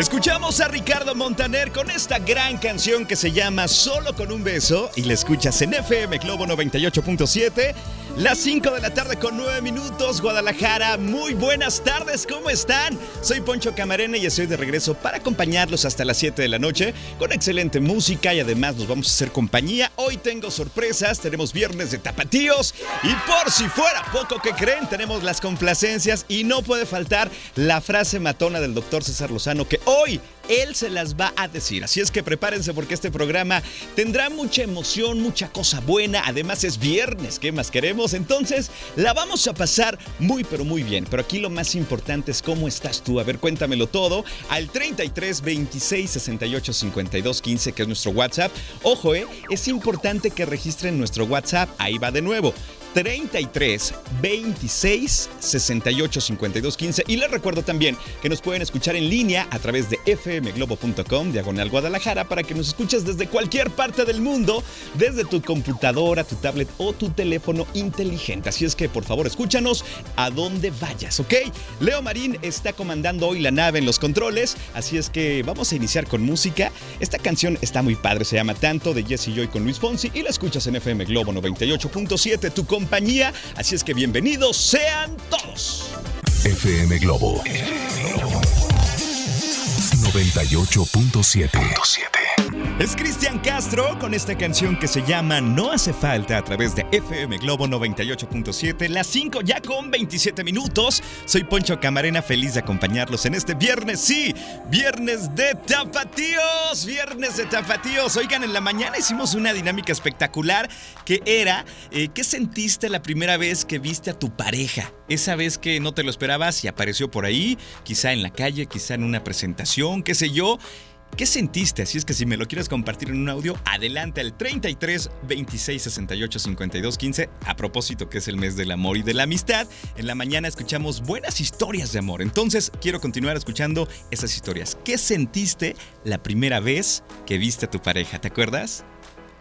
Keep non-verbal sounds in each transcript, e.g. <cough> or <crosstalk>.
Escuchamos a Ricardo Montaner con esta gran canción que se llama Solo con un beso y la escuchas en FM Globo 98.7. Las 5 de la tarde con 9 minutos, Guadalajara. Muy buenas tardes, ¿cómo están? Soy Poncho Camarena y estoy de regreso para acompañarlos hasta las 7 de la noche con excelente música y además nos vamos a hacer compañía. Hoy tengo sorpresas, tenemos viernes de tapatíos y por si fuera poco que creen, tenemos las complacencias y no puede faltar la frase matona del doctor César Lozano que hoy él se las va a decir. Así es que prepárense porque este programa tendrá mucha emoción, mucha cosa buena. Además es viernes, ¿qué más queremos? Entonces la vamos a pasar muy pero muy bien. Pero aquí lo más importante es cómo estás tú. A ver, cuéntamelo todo al 33 26 68 52 15 que es nuestro WhatsApp. Ojo, eh, es importante que registren nuestro WhatsApp. Ahí va de nuevo. 33 26 68 52 15. Y les recuerdo también que nos pueden escuchar en línea a través de fmglobo.com, diagonal Guadalajara, para que nos escuches desde cualquier parte del mundo, desde tu computadora, tu tablet o tu teléfono inteligente. Así es que por favor escúchanos a donde vayas, ¿ok? Leo Marín está comandando hoy la nave en los controles, así es que vamos a iniciar con música. Esta canción está muy padre, se llama Tanto de Jesse Joy con Luis Fonsi y la escuchas en FM Globo 98.7, tu Así es que bienvenidos sean todos. FM Globo 98.7. Es Cristian Castro con esta canción que se llama No hace falta a través de FM Globo 98.7, las 5 ya con 27 minutos. Soy Poncho Camarena, feliz de acompañarlos en este viernes, sí, viernes de tapatíos, viernes de tapatíos. Oigan, en la mañana hicimos una dinámica espectacular que era, eh, ¿qué sentiste la primera vez que viste a tu pareja? Esa vez que no te lo esperabas y apareció por ahí, quizá en la calle, quizá en una presentación, qué sé yo. ¿Qué sentiste? Así es que si me lo quieres compartir en un audio, adelante al 33 26 68 52 15. A propósito que es el mes del amor y de la amistad, en la mañana escuchamos buenas historias de amor. Entonces quiero continuar escuchando esas historias. ¿Qué sentiste la primera vez que viste a tu pareja? ¿Te acuerdas?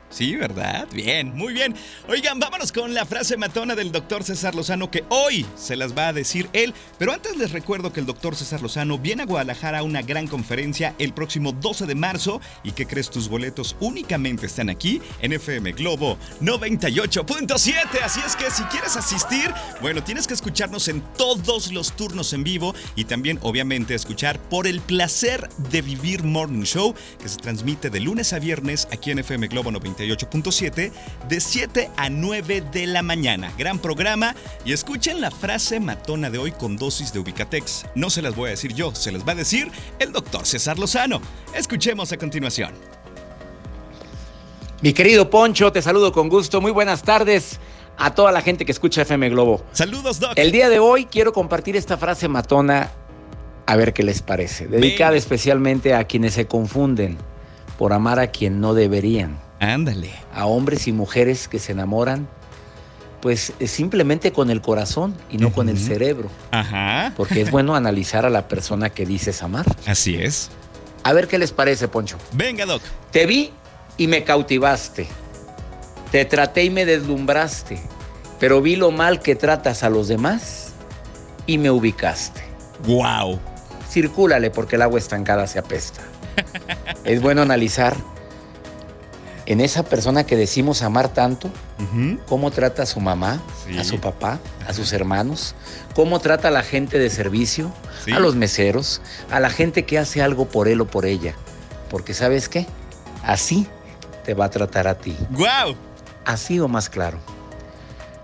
Sí, ¿verdad? Bien, muy bien. Oigan, vámonos con la frase matona del doctor César Lozano que hoy se las va a decir él. Pero antes les recuerdo que el doctor César Lozano viene a Guadalajara a una gran conferencia el próximo 12 de marzo. ¿Y que crees? Tus boletos únicamente están aquí en FM Globo 98.7. Así es que si quieres asistir, bueno, tienes que escucharnos en todos los turnos en vivo y también, obviamente, escuchar por el placer de vivir Morning Show que se transmite de lunes a viernes aquí en FM Globo 98. 98.7 de 7 a 9 de la mañana. Gran programa y escuchen la frase matona de hoy con dosis de Ubicatex. No se las voy a decir yo, se las va a decir el doctor César Lozano. Escuchemos a continuación. Mi querido Poncho, te saludo con gusto. Muy buenas tardes a toda la gente que escucha FM Globo. Saludos, Doc. El día de hoy quiero compartir esta frase matona a ver qué les parece. Dedicada especialmente a quienes se confunden por amar a quien no deberían. Ándale. A hombres y mujeres que se enamoran, pues eh, simplemente con el corazón y no con el cerebro. Ajá. Porque es bueno analizar a la persona que dices amar. Así es. A ver qué les parece, Poncho. Venga, Doc. Te vi y me cautivaste. Te traté y me deslumbraste. Pero vi lo mal que tratas a los demás y me ubicaste. Wow. Circúlale porque el agua estancada se apesta. es bueno analizar en esa persona que decimos amar tanto, cómo trata a su mamá, Sí. a su papá, a sus hermanos, cómo trata a la gente de servicio, Sí. a los meseros, a la gente que hace algo por él o por ella. Porque sabes qué, así te va a tratar a ti. Wow. Así o más claro.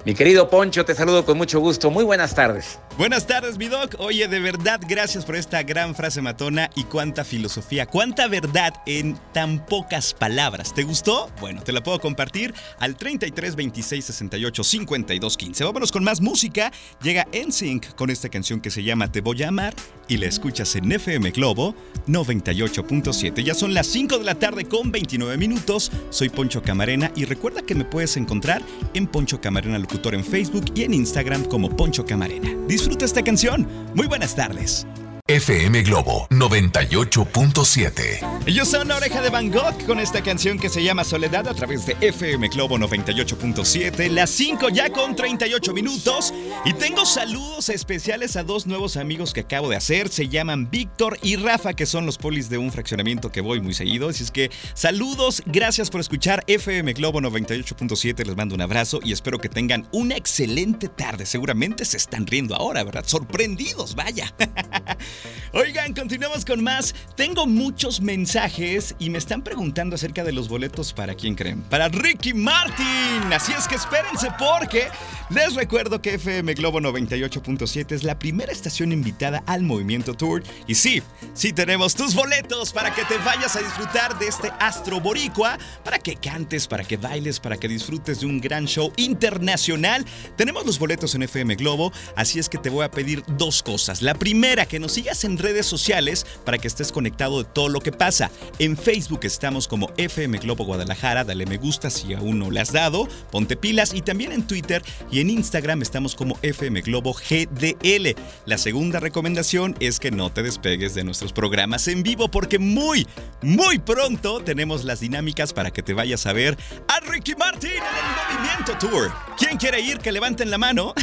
Mi querido Poncho, te saludo con mucho gusto. Muy buenas tardes. Buenas tardes, mi doc. Oye, de verdad, gracias por esta gran frase matona y cuánta filosofía, cuánta verdad en tan pocas palabras. ¿Te gustó? Bueno, te la puedo compartir al 33 26 68 52 15. Vámonos con más música. Llega NSYNC con esta canción que se llama Te voy a amar y la escuchas en FM Globo 98.7. Ya son las 5 de la tarde con 29 minutos. Soy Poncho Camarena y recuerda que me puedes encontrar en Poncho Camarena en Facebook y en Instagram como Poncho Camarena. Esta canción. Muy buenas tardes. FM Globo 98.7. Ellos son Oreja de Van Gogh con esta canción que se llama Soledad a través de FM Globo 98.7, las 5 ya con 38 minutos. Y tengo saludos especiales a dos nuevos amigos que acabo de hacer. Se llaman Víctor y Rafa, que son los polis de un fraccionamiento que voy muy seguido. Así es que saludos, gracias por escuchar FM Globo 98.7. Les mando un abrazo y espero que tengan una excelente tarde. Seguramente se están riendo ahora, ¿verdad? Sorprendidos, vaya. <laughs> Oigan, continuamos con más. Tengo muchos mensajes y me están preguntando acerca de los boletos para quién creen. Para Ricky Martin. Así es que espérense porque les recuerdo que FM Globo 98.7 es la primera estación invitada al Movimiento Tour. Y sí, sí tenemos tus boletos para que te vayas a disfrutar de este astro boricua, para que cantes, para que bailes, para que disfrutes de un gran show internacional. Tenemos los boletos en FM Globo, así es que te voy a pedir dos cosas. La primera, que nos sigas en redes sociales para que estés conectado de todo lo que pasa. En Facebook estamos como FM Globo Guadalajara, dale me gusta si aún no le has dado, ponte pilas y también en Twitter y en Instagram estamos como FM Globo GDL. La segunda recomendación es que no te despegues de nuestros programas en vivo porque muy, muy pronto tenemos las dinámicas para que te vayas a ver Ricky Martin en el Movimiento Tour. ¿Quién quiere ir? Que levanten la mano.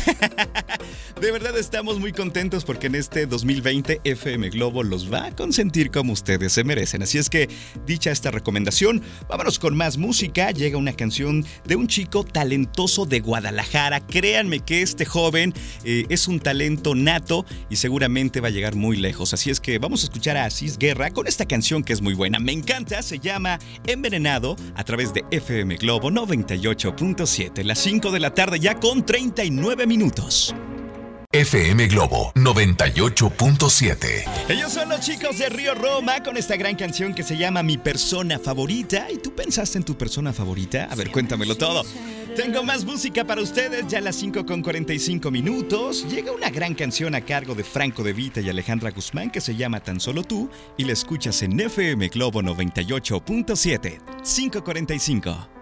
<laughs> de verdad estamos muy contentos porque en este 2020 FM Globo los va a consentir como ustedes se merecen. Así es que, dicha esta recomendación, vámonos con más música. Llega una canción de un chico talentoso de Guadalajara. Créanme que este joven eh, es un talento nato y seguramente va a llegar muy lejos. Así es que vamos a escuchar a Asís Guerra con esta canción que es muy buena. Me encanta, se llama Envenenado a través de FM Globo 98.7. Las 5 de la tarde ya con 39 minutos. FM Globo 98.7. Ellos son los chicos de Río Roma con esta gran canción que se llama Mi persona favorita. ¿Y tú pensaste en tu persona favorita? A ver, cuéntamelo todo. Tengo más música para ustedes, ya a las 5 con 45 minutos. Llega una gran canción a cargo de Franco De Vita y Alejandra Guzmán que se llama Tan Solo Tú y la escuchas en FM Globo 98.7. 545.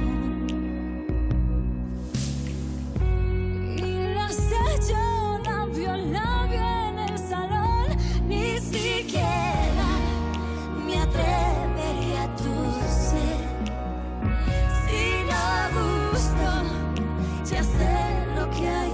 aquello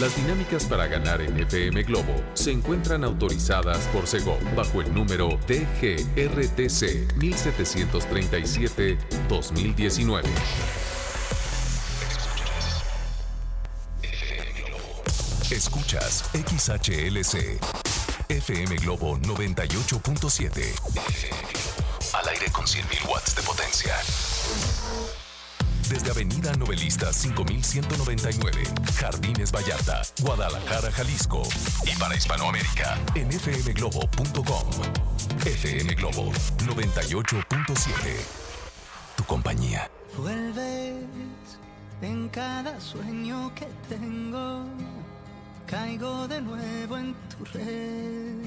Las dinámicas para ganar en FM Globo se encuentran autorizadas por Sego bajo el número TGRTC 1737-2019. Escuchas XHLC FM Globo 98.7. Al aire con 100.000 watts de potencia. Desde Avenida Novelista 5199, Jardines Vallarta, Guadalajara, Jalisco. Y para Hispanoamérica, en fmglobo.com. FM Globo 98.7. Tu compañía. Vuelves en cada sueño que tengo. Caigo de nuevo en tu red.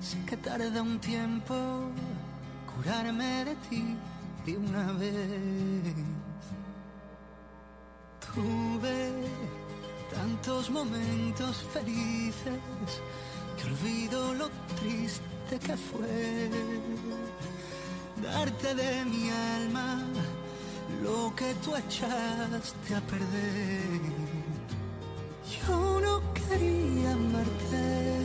Sé que tarda un tiempo curarme de ti de una vez. Tuve tantos momentos felices que olvido lo triste que fue darte de mi alma lo que tú echaste a perder. Yo no quería amarte,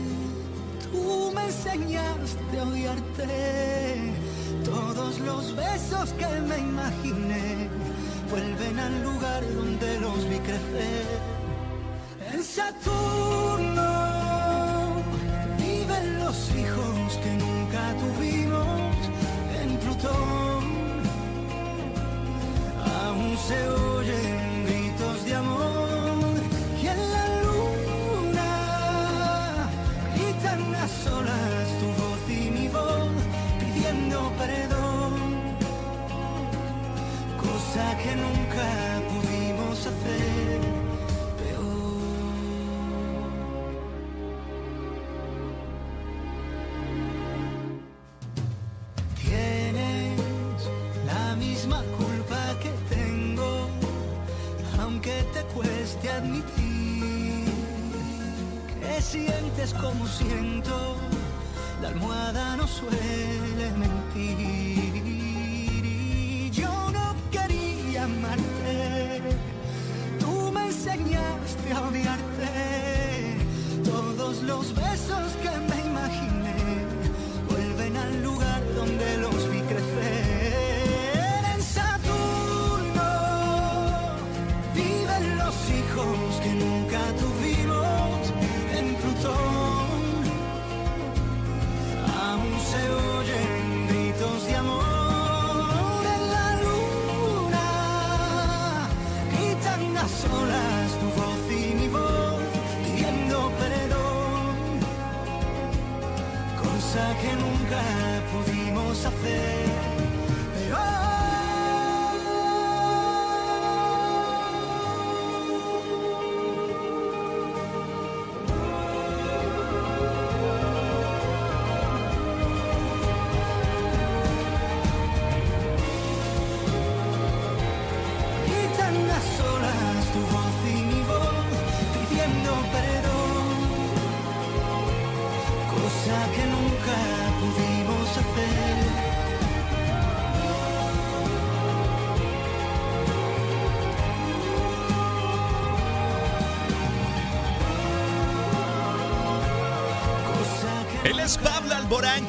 tú me enseñaste a odiarte. Todos los besos que me imaginé vuelven al lugar donde los vi crecer. En Saturno viven los hijos que nunca tuvimos. En Plutón aún se cueste admitir que sientes como siento, la almohada no suele mentir. Y yo no quería amarte, tú me enseñaste a odiarte, todos los besos cosa que nunca pudimos hacer. Pero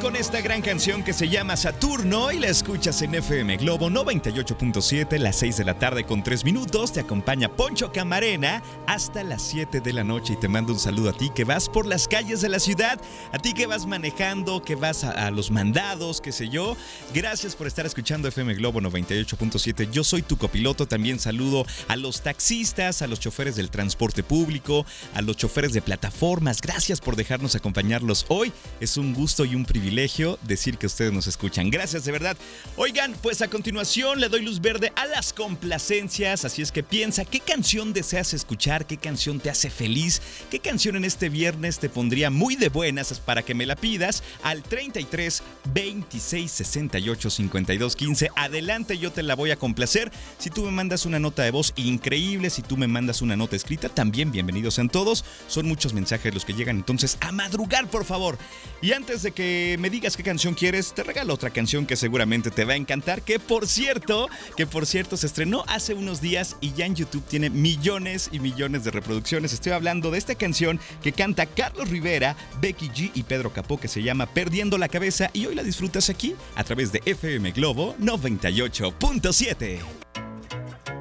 Con esta gran canción que se llama Saturno y la escuchas en FM Globo 98.7, las 6 de la tarde con 3 minutos. Te acompaña Poncho Camarena hasta las 7 de la noche y te mando un saludo a ti que vas por las calles de la ciudad, a ti que vas manejando, que vas a, a los mandados, qué sé yo. Gracias por estar escuchando FM Globo 98.7. Yo soy tu copiloto. También saludo a los taxistas, a los choferes del transporte público, a los choferes de plataformas. Gracias por dejarnos acompañarlos hoy. Es un gusto y un privilegio decir que ustedes nos escuchan. Gracias de verdad. Oigan, pues a continuación le doy luz verde a las complacencias. Así es que piensa qué canción deseas escuchar, qué canción te hace feliz, qué canción en este viernes te pondría muy de buenas para que me la pidas al 33 26 68 52 15. Adelante, yo te la voy a complacer. Si tú me mandas una nota de voz increíble, si tú me mandas una nota escrita, también bienvenidos sean todos. Son muchos mensajes los que llegan, entonces a madrugar, por favor. Y antes de que me digas qué canción quieres, te regalo otra canción que seguramente te va a encantar, que por cierto, que por cierto se estrenó hace unos días y ya en YouTube tiene millones y millones de reproducciones. Estoy hablando de esta canción que canta Carlos Rivera, Becky G y Pedro Capó que se llama Perdiendo la cabeza y hoy la disfrutas aquí a través de FM Globo 98.7.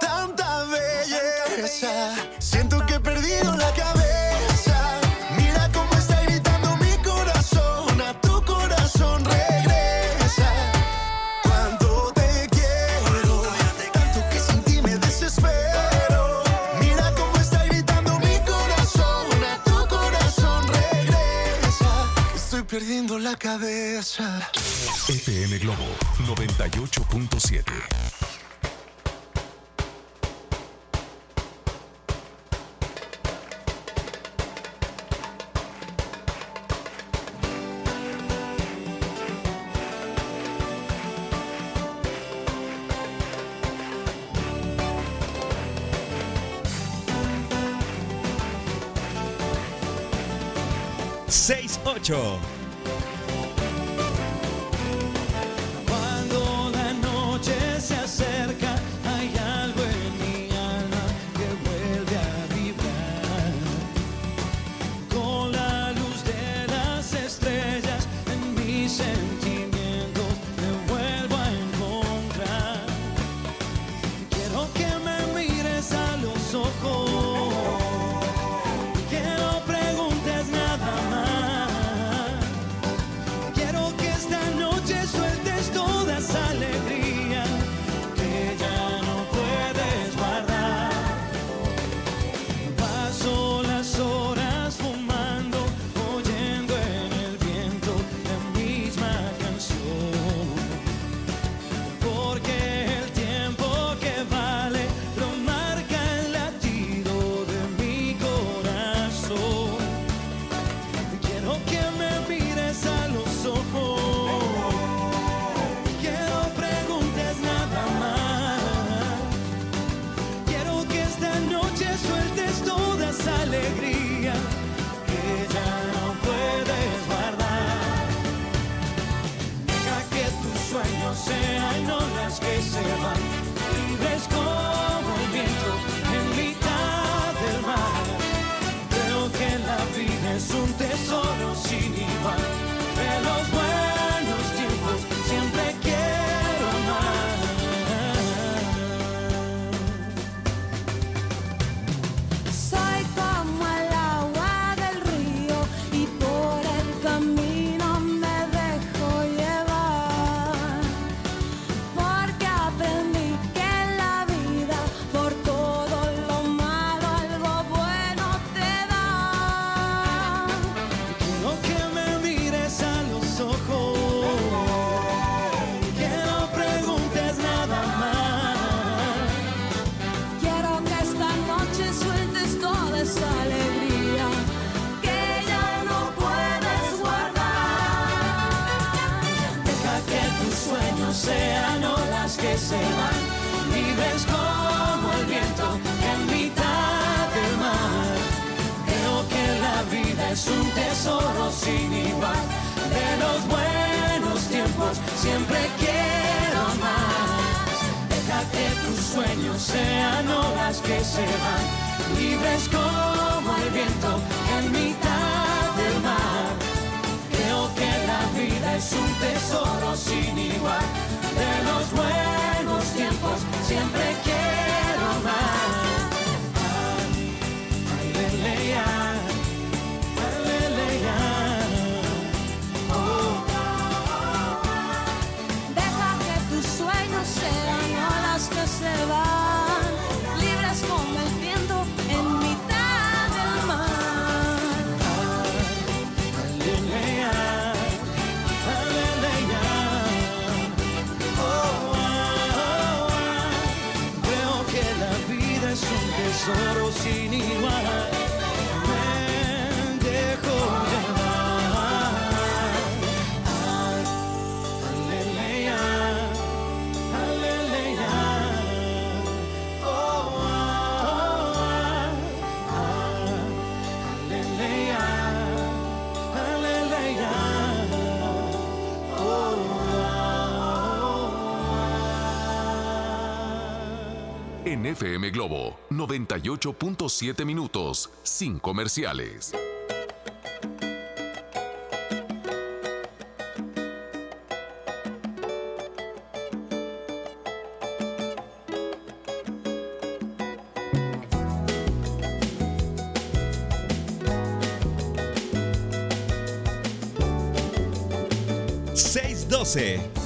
Tanta belleza, siento que he perdido la cabeza. Mira cómo está gritando mi corazón, a tu corazón regresa. Cuando te quiero, tanto que sin ti me desespero. Mira cómo está gritando mi corazón, a tu corazón regresa. Estoy perdiendo la cabeza. FM Globo 98.7. Seis ocho. FM Globo 98.7 minutos, sin comerciales. doce.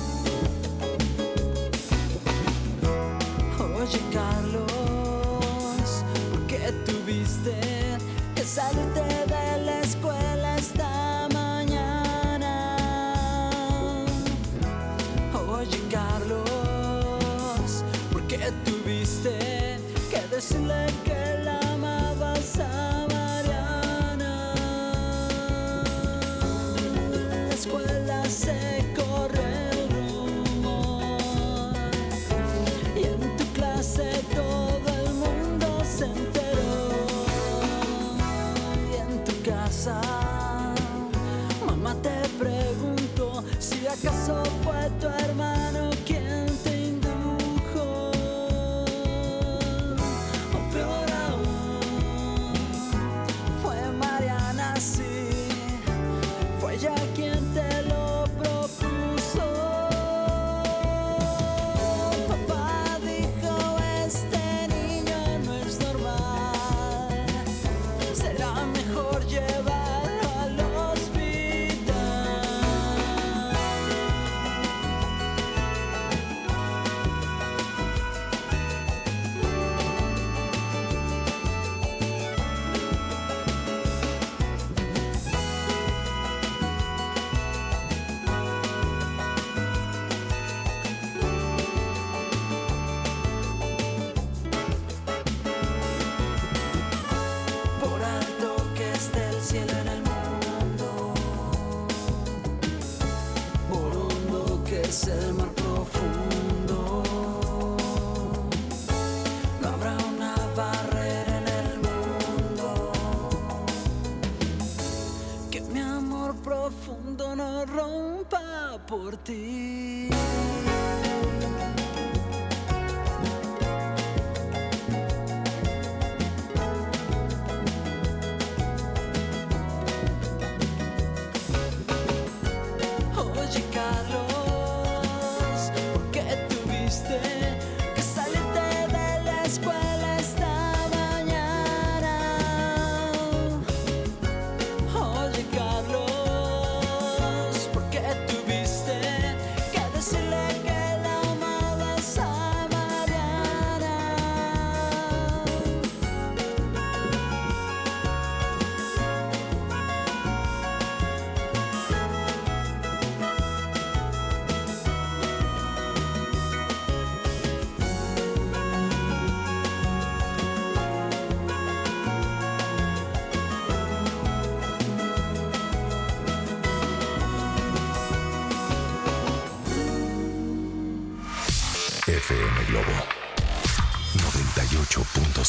profundo no rompa por ti.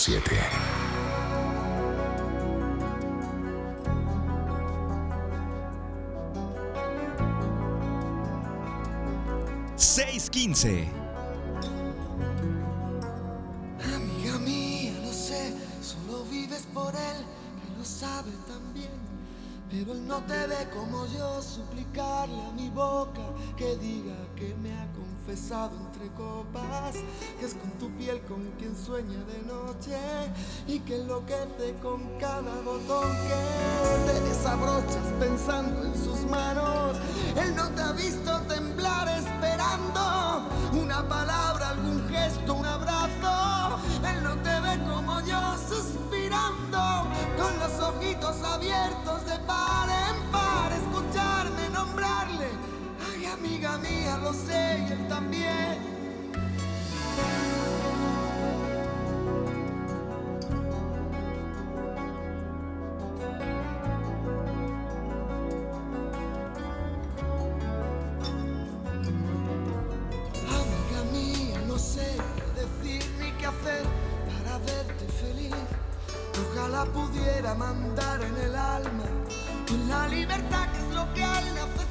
98.7. ¡615! Amiga mía, lo sé, solo vives por él, que lo sabe también. Pero él no te ve como yo, suplicarle a mi boca que diga que me confesado entre copas, que es con tu piel con quien sueña de noche y que enloquece con cada botón que te desabrochas pensando en sus manos. Él no te ha visto temblar esperando una palabra, algún gesto, un abrazo. Él no te ve como yo suspirando con los ojitos abiertos de par en par. Ay, amiga mía, lo sé y él también. Amiga mía, no sé qué decir ni qué hacer para verte feliz. Ojalá pudiera mandar en el alma en la libertad que es lo que a él le hace falta. Llenarte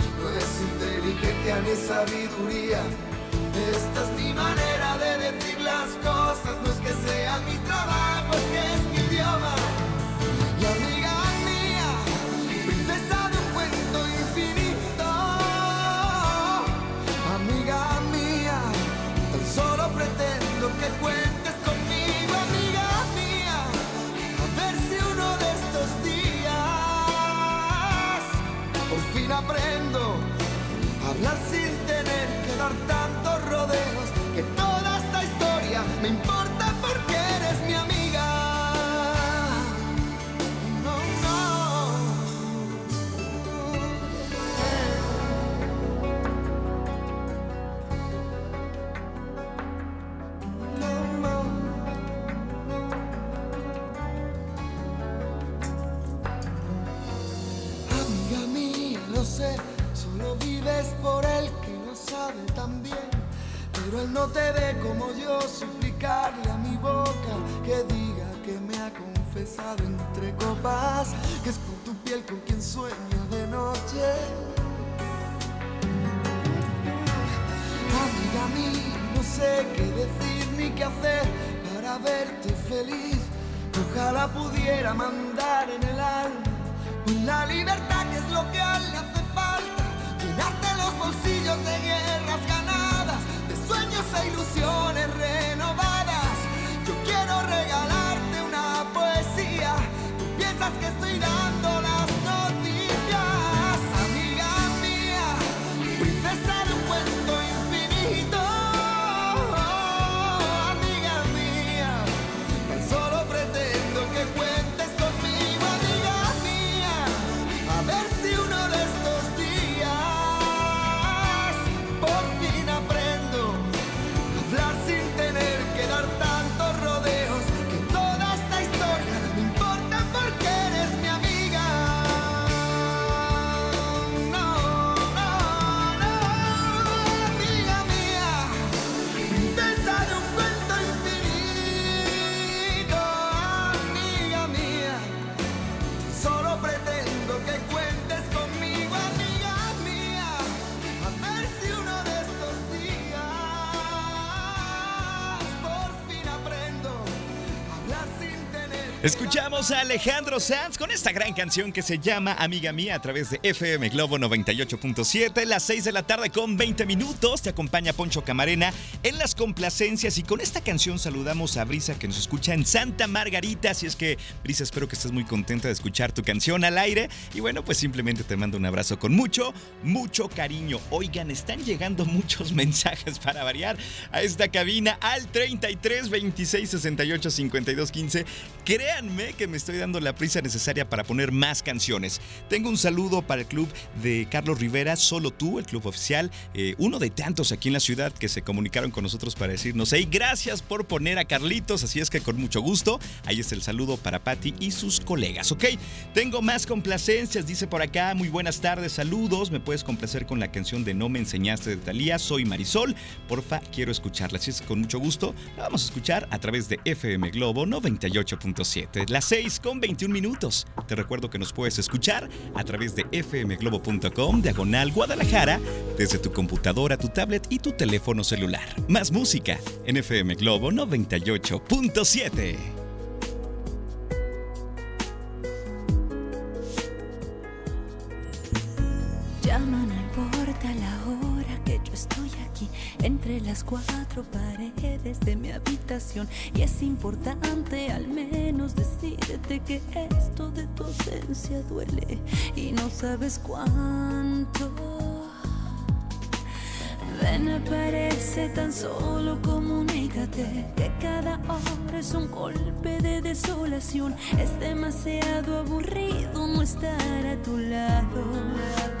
inteligencia ni sabiduría. Esta es mi manera de decir las cosas, no es que sea mi trabajo, es mi idioma. A hablar sin tener que dar tantos rodeos, Escuchamos a Alejandro Sanz con esta gran canción que se llama Amiga Mía a través de FM Globo 98.7, las 6 de la tarde con 20 minutos. Te acompaña Poncho Camarena en las complacencias y con esta canción saludamos a Brisa que nos escucha en Santa Margarita. Así es que, Brisa, espero que estés muy contenta de escuchar tu canción al aire. Y bueno, pues simplemente te mando un abrazo con mucho, mucho cariño. Oigan, están llegando muchos <laughs> mensajes para variar a esta cabina al 33 26 68 52 15. Créanme que me estoy dando la prisa necesaria para poner más canciones. Tengo un saludo para el club de Carlos Rivera, solo tú, el club oficial, eh, uno de tantos aquí en la ciudad que se comunicaron con nosotros para decirnos, hey, gracias por poner a Carlitos, así es que con mucho gusto, ahí está el saludo para Patti y sus colegas, ¿ok? Tengo más complacencias, dice por acá, muy buenas tardes, saludos, me puedes complacer con la canción de No me enseñaste de Talía, soy Marisol, porfa, quiero escucharla, así es que con mucho gusto, la vamos a escuchar a través de FM Globo 98.7. Las 6 con 21 minutos. Te recuerdo que nos puedes escuchar a través de fmglobo.com, diagonal Guadalajara, desde tu computadora, tu tablet y tu teléfono celular. Más música en FM Globo 98.7. Llama, no importa la hora que yo estoy aquí, entre las cuatro paredes de mi habitación. Y es importante al menos decirte que esto de tu ausencia duele y no sabes cuánto. Ven, aparece tan solo, comunícate que cada hora es un golpe de desolación. Es demasiado aburrido no estar a tu lado.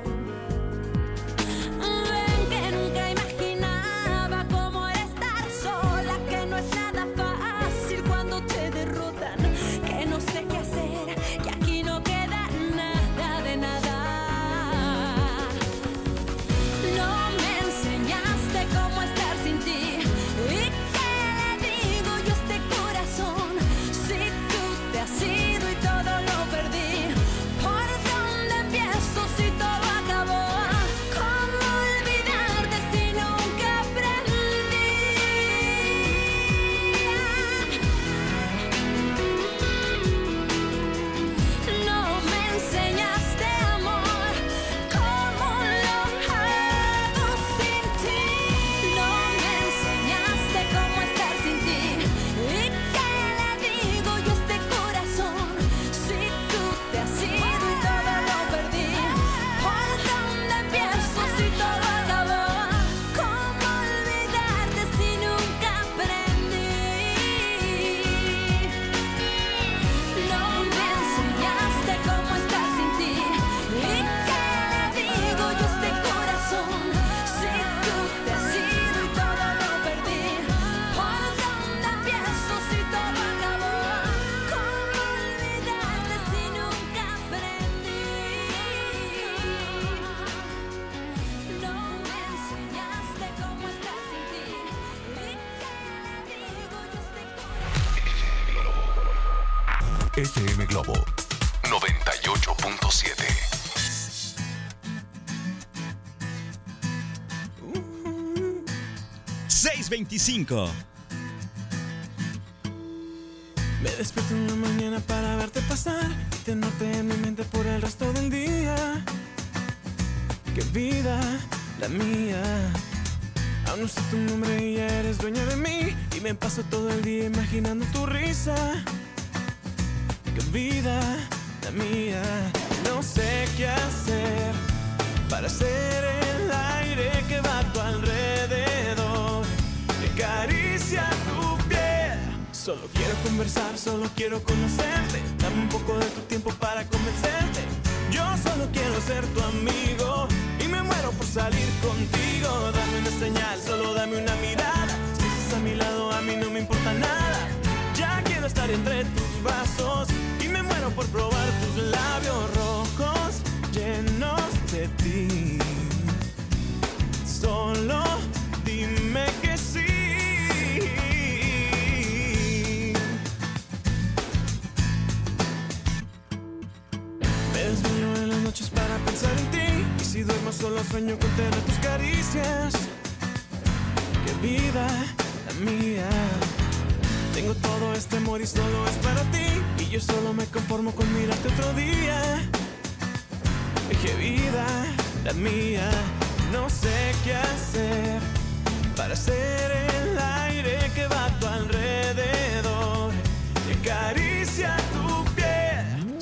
625. Quiero conocerte. Solo sueño con tener tus caricias. Qué vida la mía. Tengo todo este amor y solo es para ti. Y yo solo me conformo con mirarte otro día. Qué vida la mía. No sé qué hacer para ser el aire que va a tu alrededor. Y acaricia.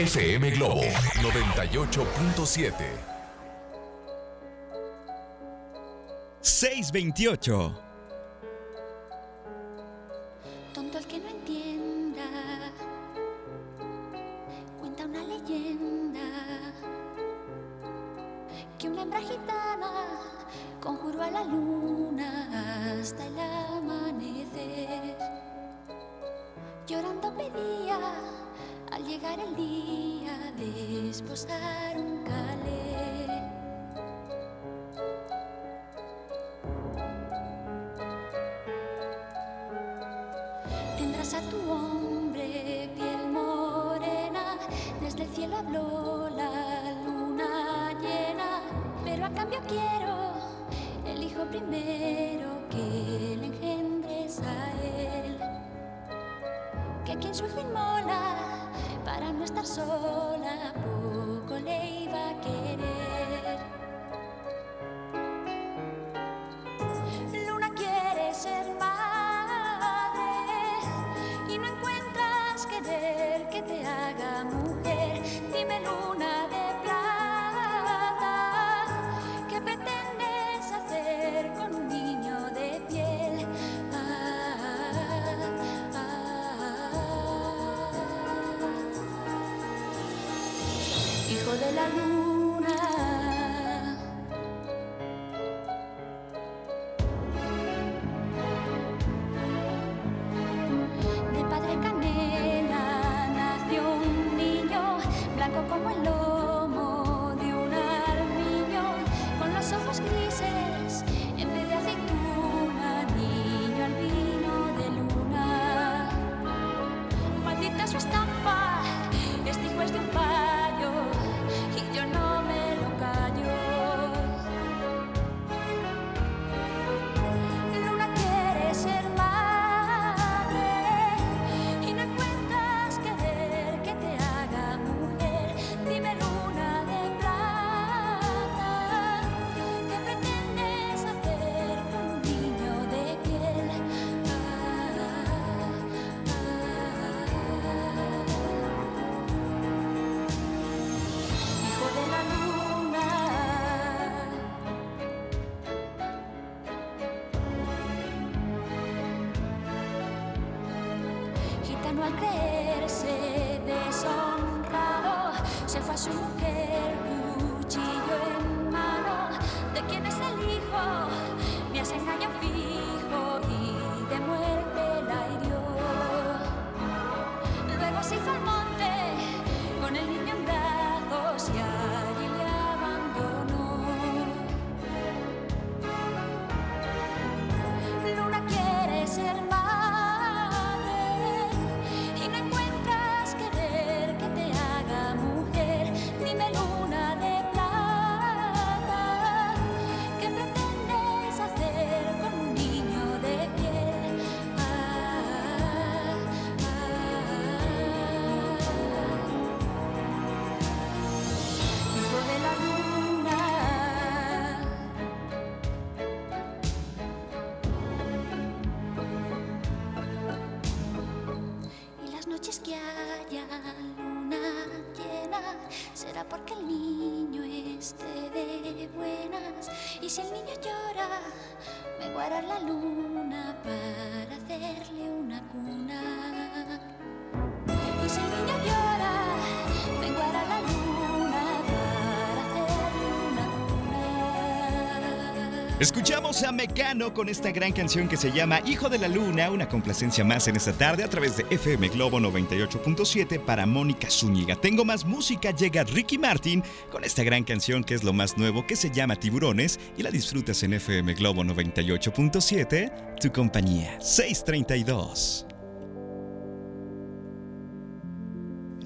FM Globo 98.7. 628. Tonto el que no entienda. Cuenta una leyenda que una hembra gitana conjuró a la luna hasta el amanecer. Llorando pedía el día de esposar un calé. Tendrás a tu hombre piel morena, desde el cielo habló la luna llena, pero a cambio quiero el hijo primero que le engendres a él. Que quien su hijo inmola no estar sola, la luna. Al creerse deshonrado. Se fue a su mujer, Escuchamos a Mecano con esta gran canción que se llama Hijo de la Luna, una complacencia más en esta tarde a través de FM Globo 98.7 para Mónica Zúñiga. Tengo más música, llega Ricky Martin con esta gran canción que es lo más nuevo que se llama Tiburones y la disfrutas en FM Globo 98.7, tu compañía 632.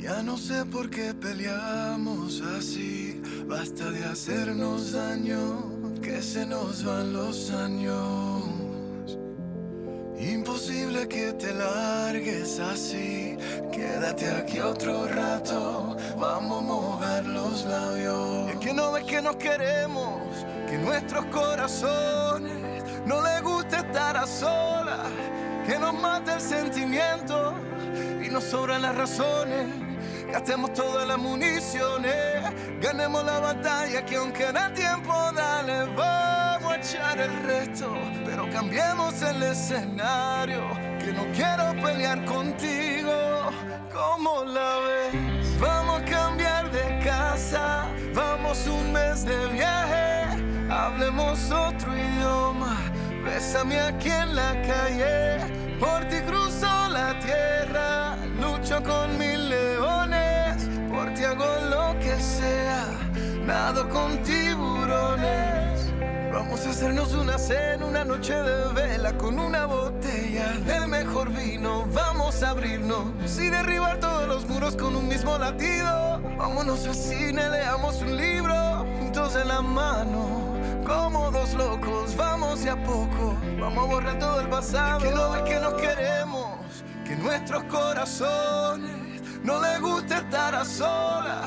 Ya no sé por qué peleamos así. Basta de hacernos daño, que se nos van los años. Imposible que te largues así. Quédate aquí otro rato. Vamos a mojar los labios. Es que no ves que nos queremos, que nuestros corazones no les gusta estar a solas, que nos mata el sentimiento y nos sobran las razones. Gastemos todas las municiones, ganemos la batalla que aunque da tiempo, dale, vamos a echar el resto, pero cambiemos el escenario, que no quiero pelear contigo, ¿cómo la ves? Vamos a cambiar de casa, vamos un mes de viaje, hablemos otro idioma, bésame aquí en la calle, por ti cruzo la tierra, lucho con mil nado con tiburones. Vamos a hacernos una cena, una noche de vela con una botella del mejor vino. Vamos a abrirnos y derribar todos los muros con un mismo latido. Vámonos al cine, leamos un libro juntos de la mano. Como dos locos, vamos de a poco. Vamos a borrar todo el pasado. que ves que nos queremos, que nuestros corazones no les gusta estar a solas.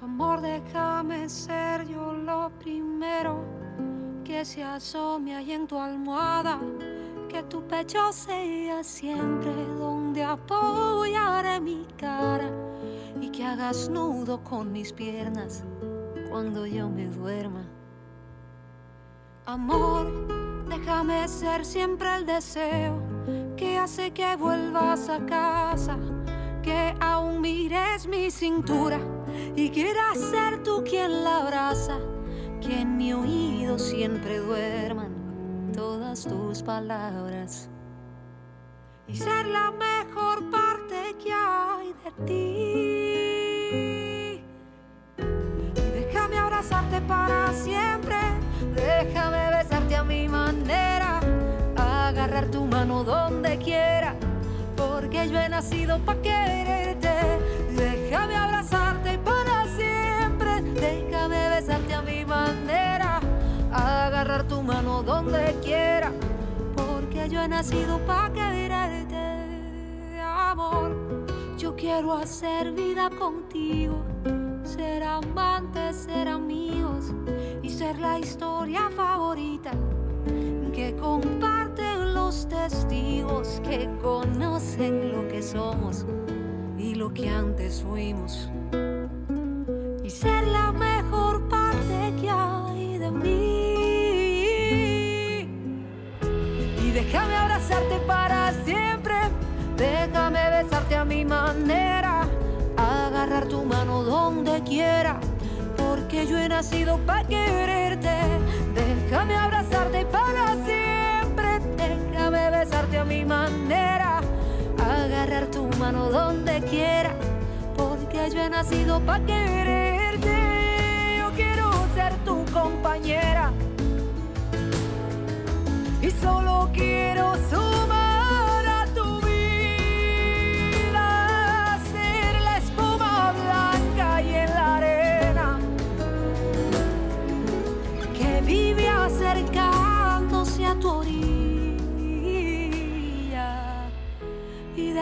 Amor, déjame ser yo lo primero que se asome ahí en tu almohada, que tu pecho sea siempre donde apoyaré mi cara y que hagas nudo con mis piernas cuando yo me duerma. Amor, déjame ser siempre el deseo que hace que vuelvas a casa, que aún mires mi cintura y quieras ser tú quien la abraza, que en mi oído siempre duerman todas tus palabras y ser la mejor parte que hay de ti. Déjame abrazarte para siempre, déjame besarte a mi manera, agarrar tu mano donde quiera, porque yo he nacido para quererte. Déjame abrazarte para siempre, déjame besarte a mi manera, agarrar tu mano donde quiera, porque yo he nacido para quererte, amor. Yo quiero hacer vida contigo, ser amantes, ser amigos y ser la historia favorita que comparten testigos que conocen lo que somos y lo que antes fuimos. Y ser la mejor parte que hay de mí. Y déjame abrazarte para siempre. Déjame besarte a mi manera. Agarrar tu mano donde quiera. Porque yo he nacido para quererte. Déjame abrazarte para siempre. Besarte a mi manera. Agarrar tu mano donde quiera. Porque yo he nacido para quererte. Yo quiero ser tu compañera. Y solo quiero sumar a tu vida, ser la espuma blanca y en la arena que vive acercándose a tu orilla.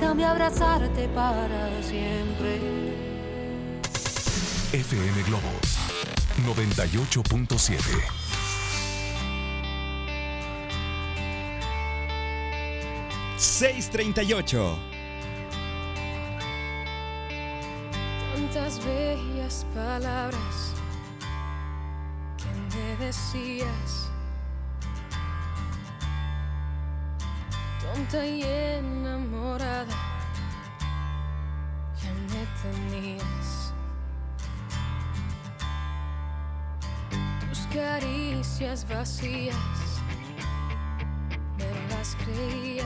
Déjame abrazarte para siempre. FM Globo 98.7. ¡638! Tantas bellas palabras que me decías. Tonta y enamorada, ya me tenías. Tus caricias vacías, me las creía.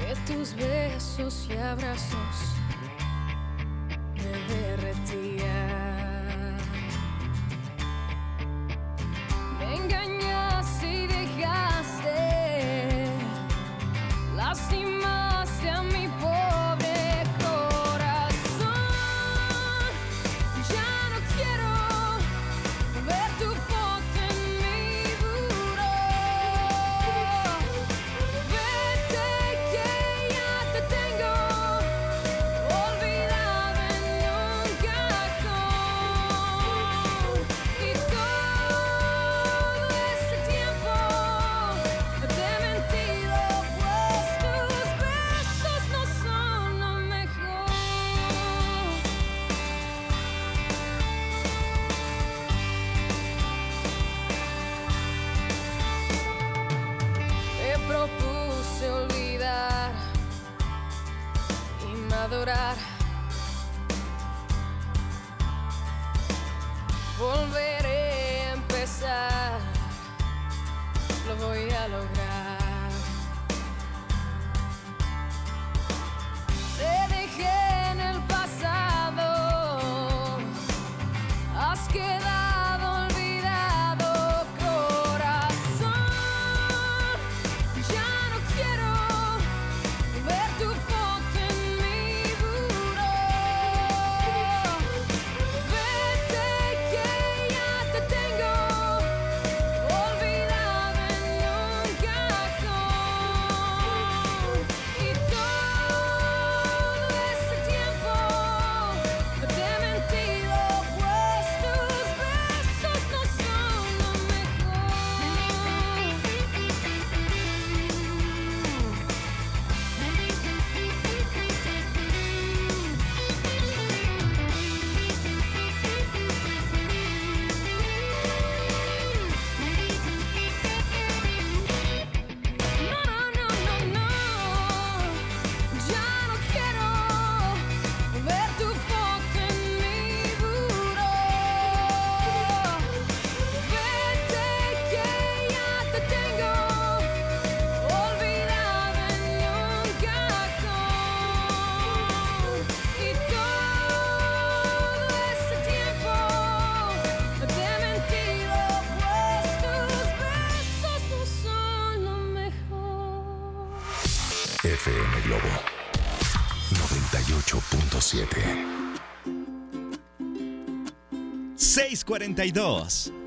De tus besos y abrazos me derretía. Me engañaste FM Globo 98.7. 642.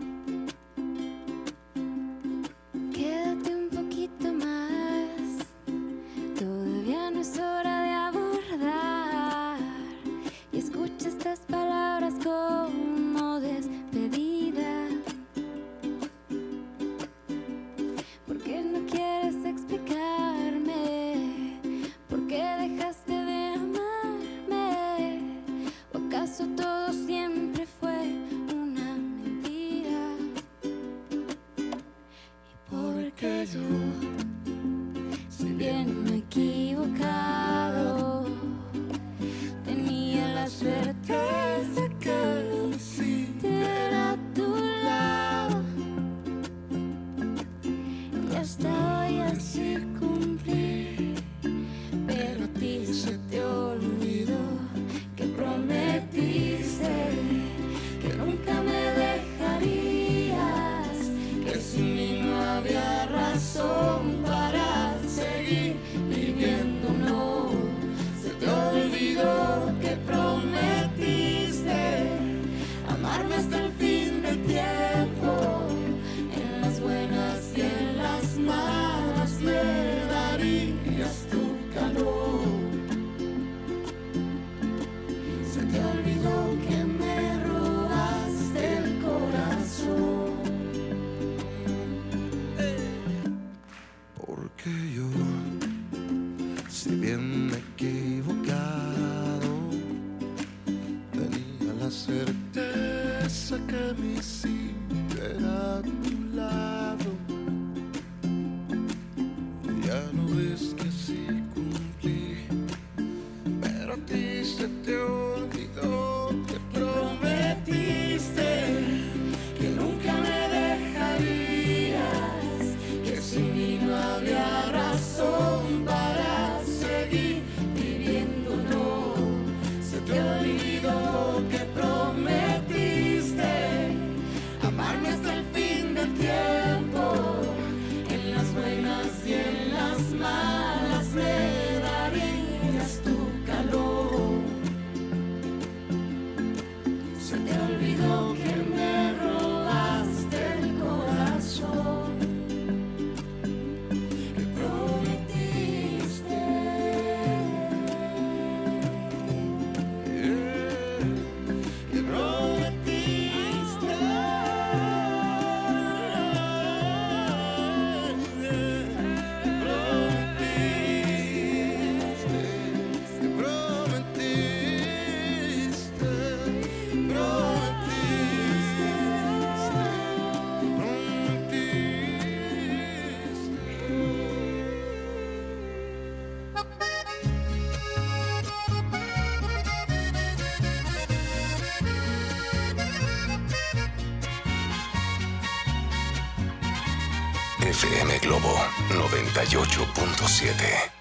FM Globo 98.7.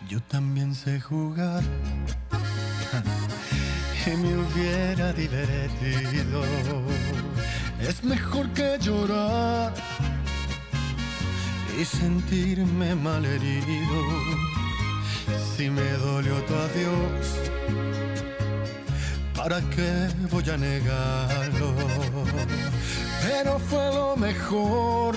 Yo también sé jugar <laughs> y me hubiera divertido. Es mejor que llorar y sentirme malherido. Si me dolió tu adiós, ¿para qué voy a negarlo? Pero fue lo mejor.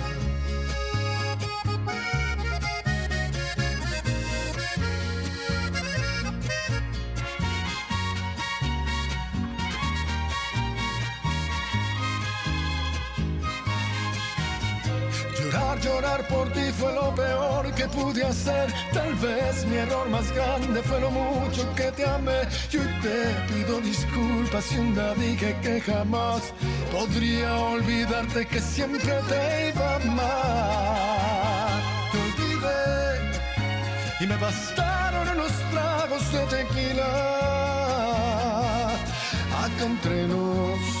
Llorar, por ti fue lo peor que pude hacer. Tal vez mi error más grande fue lo mucho que te amé. Y hoy te pido disculpas si un día dije que jamás podría olvidarte que siempre te iba a amar. Te olvidé y me bastaron unos tragos de tequila. Acá entre nos,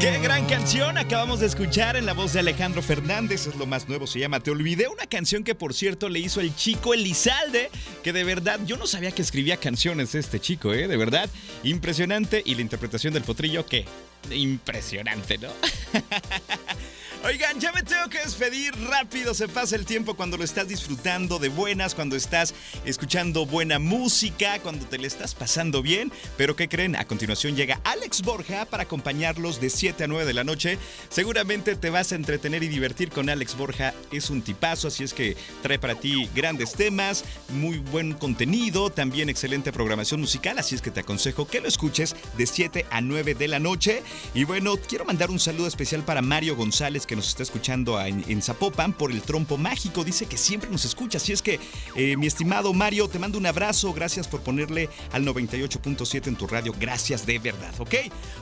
Qué gran canción acabamos de escuchar en la voz de Alejandro Fernández, es lo más nuevo, se llama Te Olvidé, una canción que por cierto le hizo el chico Elizalde, que de verdad yo no sabía que escribía canciones este chico, ¿eh? De verdad, impresionante y la interpretación del potrillo, ¿qué? Impresionante, ¿no? <laughs> Oigan, ya me tengo que despedir rápido, se pasa el tiempo cuando lo estás disfrutando de buenas, cuando estás escuchando buena música, cuando te le estás pasando bien. Pero ¿qué creen? A continuación llega Alex Borja para acompañarlos de 7 a 9 de la noche. Seguramente te vas a entretener y divertir con Alex Borja, es un tipazo, así es que trae para ti grandes temas, muy buen contenido, también excelente programación musical, así es que te aconsejo que lo escuches de 7 a 9 de la noche. Y bueno, quiero mandar un saludo especial para Mario González que nos está escuchando en, Zapopan por el trompo mágico. Dice que siempre nos escucha. Así es que, eh, mi estimado Mario, te mando un abrazo. Gracias por ponerle al 98.7 en tu radio. Gracias de verdad, ¿ok?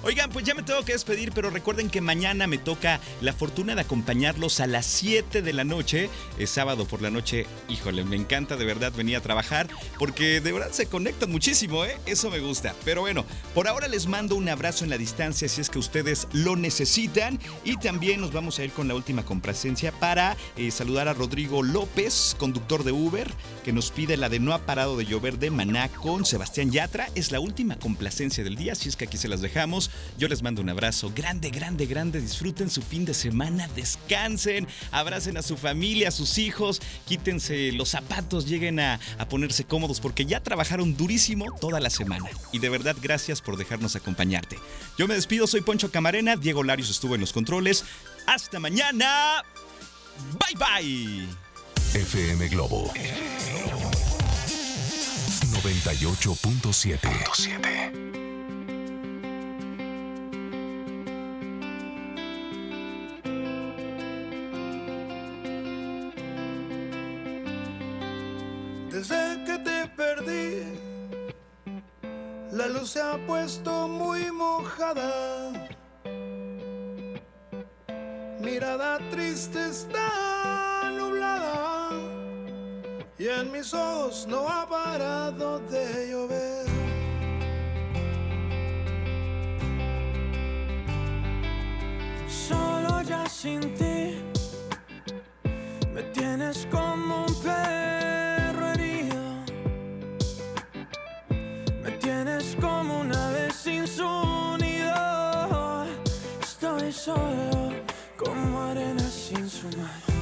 Oigan, pues ya me tengo que despedir, pero recuerden que mañana me toca la fortuna de acompañarlos a las 7 de la noche. Es sábado por la noche. Híjole, me encanta de verdad venir a trabajar porque de verdad se conectan muchísimo, ¿eh? Eso me gusta. Pero bueno, por ahora les mando un abrazo en la distancia si es que ustedes lo necesitan. Y también nos vamos a ir con la última complacencia para eh, saludar a Rodrigo López, conductor de Uber, que nos pide la de No ha parado de llover de Maná con Sebastián Yatra. Es la última complacencia del día, así es que aquí se las dejamos. Yo les mando un abrazo grande, grande, grande. Disfruten su fin de semana, descansen, abracen a su familia, a sus hijos, quítense los zapatos, lleguen a, a ponerse cómodos porque ya trabajaron durísimo toda la semana. Y de verdad, gracias por dejarnos acompañarte. Yo me despido, soy Poncho Camarena, Diego Larios estuvo en los controles. Hasta mañana. Bye bye. FM Globo 98.7. Desde que te perdí, la luz se ha puesto muy mojada. Mirada triste está nublada y en mis ojos no ha parado de llover. Solo ya sin ti me tienes como un perro herido. Me tienes como una vez sin. Estoy solo como arena sin su mar.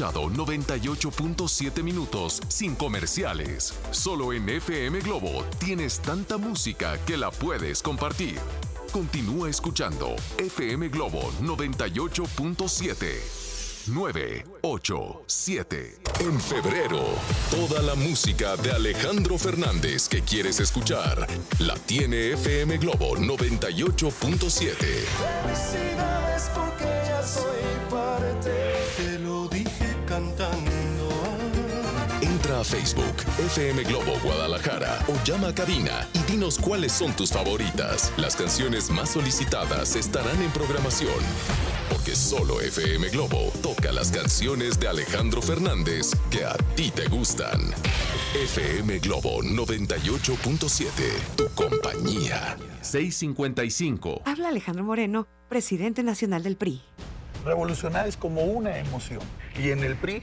Escuchado 98.7 minutos sin comerciales. Solo en FM Globo tienes tanta música que la puedes compartir. Continúa escuchando FM Globo 98.7. 987. En febrero, toda la música de Alejandro Fernández que quieres escuchar la tiene FM Globo 98.7. a Facebook, FM Globo Guadalajara o llama a cabina y dinos cuáles son tus favoritas. Las canciones más solicitadas estarán en programación. Porque solo FM Globo toca las canciones de Alejandro Fernández que a ti te gustan. FM Globo 98.7, tu compañía. 655. Habla Alejandro Moreno, presidente nacional del PRI. Revolucionar es como una emoción. Y en el PRI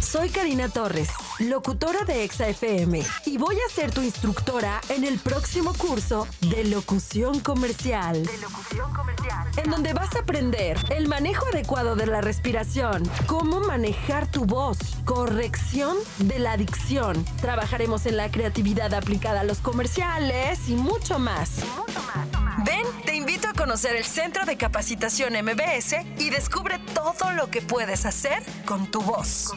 Soy Karina Torres, locutora de Exa FM, y voy a ser tu instructora en el próximo curso de locución comercial. En donde vas a aprender el manejo adecuado de la respiración, cómo manejar tu voz, corrección de la dicción. Trabajaremos en la creatividad aplicada a los comerciales y mucho más. Te invito a conocer el Centro de Capacitación MBS y descubre todo lo que puedes hacer con tu voz.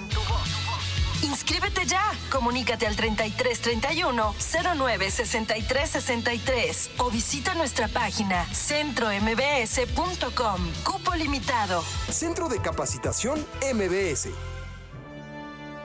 Inscríbete ya. Comunícate al 33 31 09 63 63 o visita nuestra página centrombs.com. Cupo limitado. Centro de Capacitación MBS.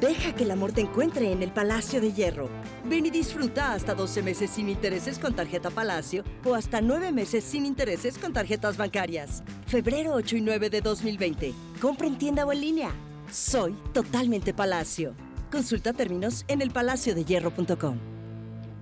Deja que el amor te encuentre en el Palacio de Hierro. Ven y disfruta hasta 12 meses sin intereses con tarjeta Palacio o hasta 9 meses sin intereses con tarjetas bancarias. Febrero 8 y 9 de 2020. Compra en tienda o en línea. Soy totalmente Palacio. Consulta términos en elpalaciodehierro.com.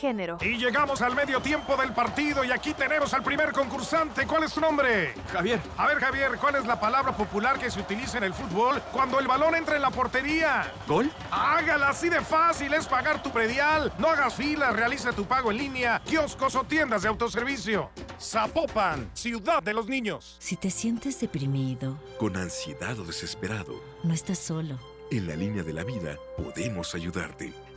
Género. Y llegamos al medio tiempo del partido y aquí tenemos al primer concursante. ¿Cuál es tu nombre? Javier. A ver, Javier, ¿cuál es la palabra popular que se utiliza en el fútbol cuando el balón entra en la portería? ¿Gol? Hágala así de fácil, es pagar tu predial. No hagas filas, realiza tu pago en línea, kioscos o tiendas de autoservicio. Zapopan, ciudad de los niños. Si te sientes deprimido, Con ansiedad o desesperado, no estás solo. en la línea de la vida podemos ayudarte.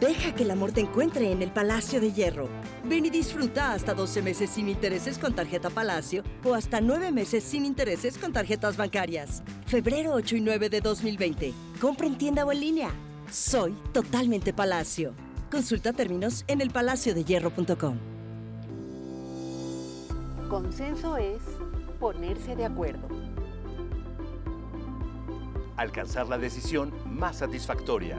Deja que el amor te encuentre en el Palacio de Hierro. Ven y disfruta hasta 12 meses sin intereses con tarjeta Palacio o hasta 9 meses sin intereses con tarjetas bancarias. Febrero 8 y 9 de 2020. Compra en tienda o en línea. Soy totalmente Palacio. Consulta términos en elpalaciodehierro.com. Consenso es ponerse de acuerdo. Alcanzar la decisión más satisfactoria.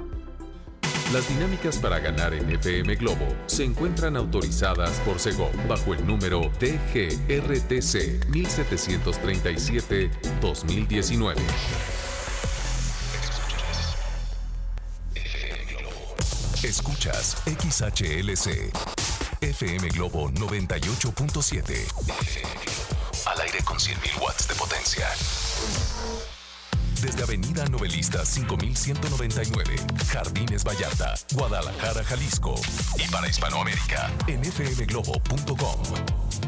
Las dinámicas para ganar en FM Globo se encuentran autorizadas por Segov bajo el número TGRTC 1737-2019. Escuchas XHLC. FM Globo 98.7. Al aire con 100.000 watts de potencia. Desde Avenida Novelista 5199, Jardines Vallarta, Guadalajara, Jalisco. Y para Hispanoamérica, en fmglobo.com.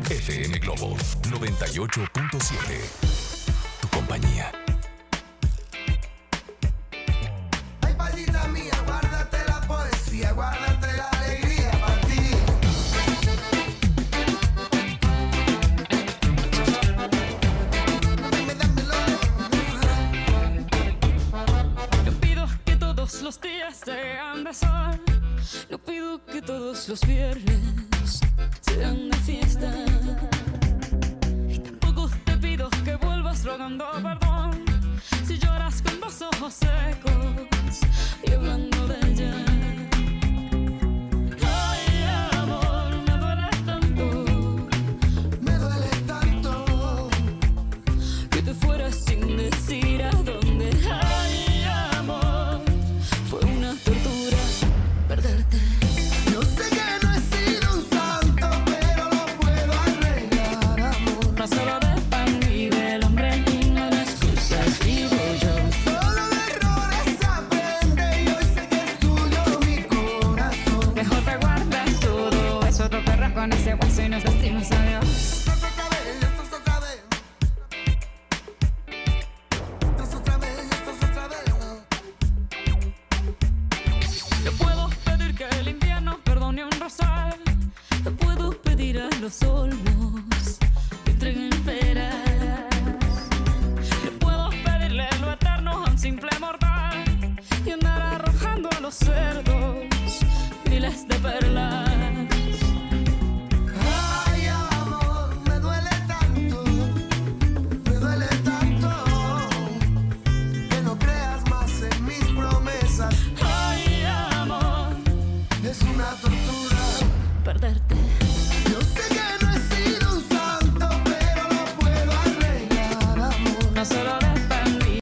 FM Globo 98.7.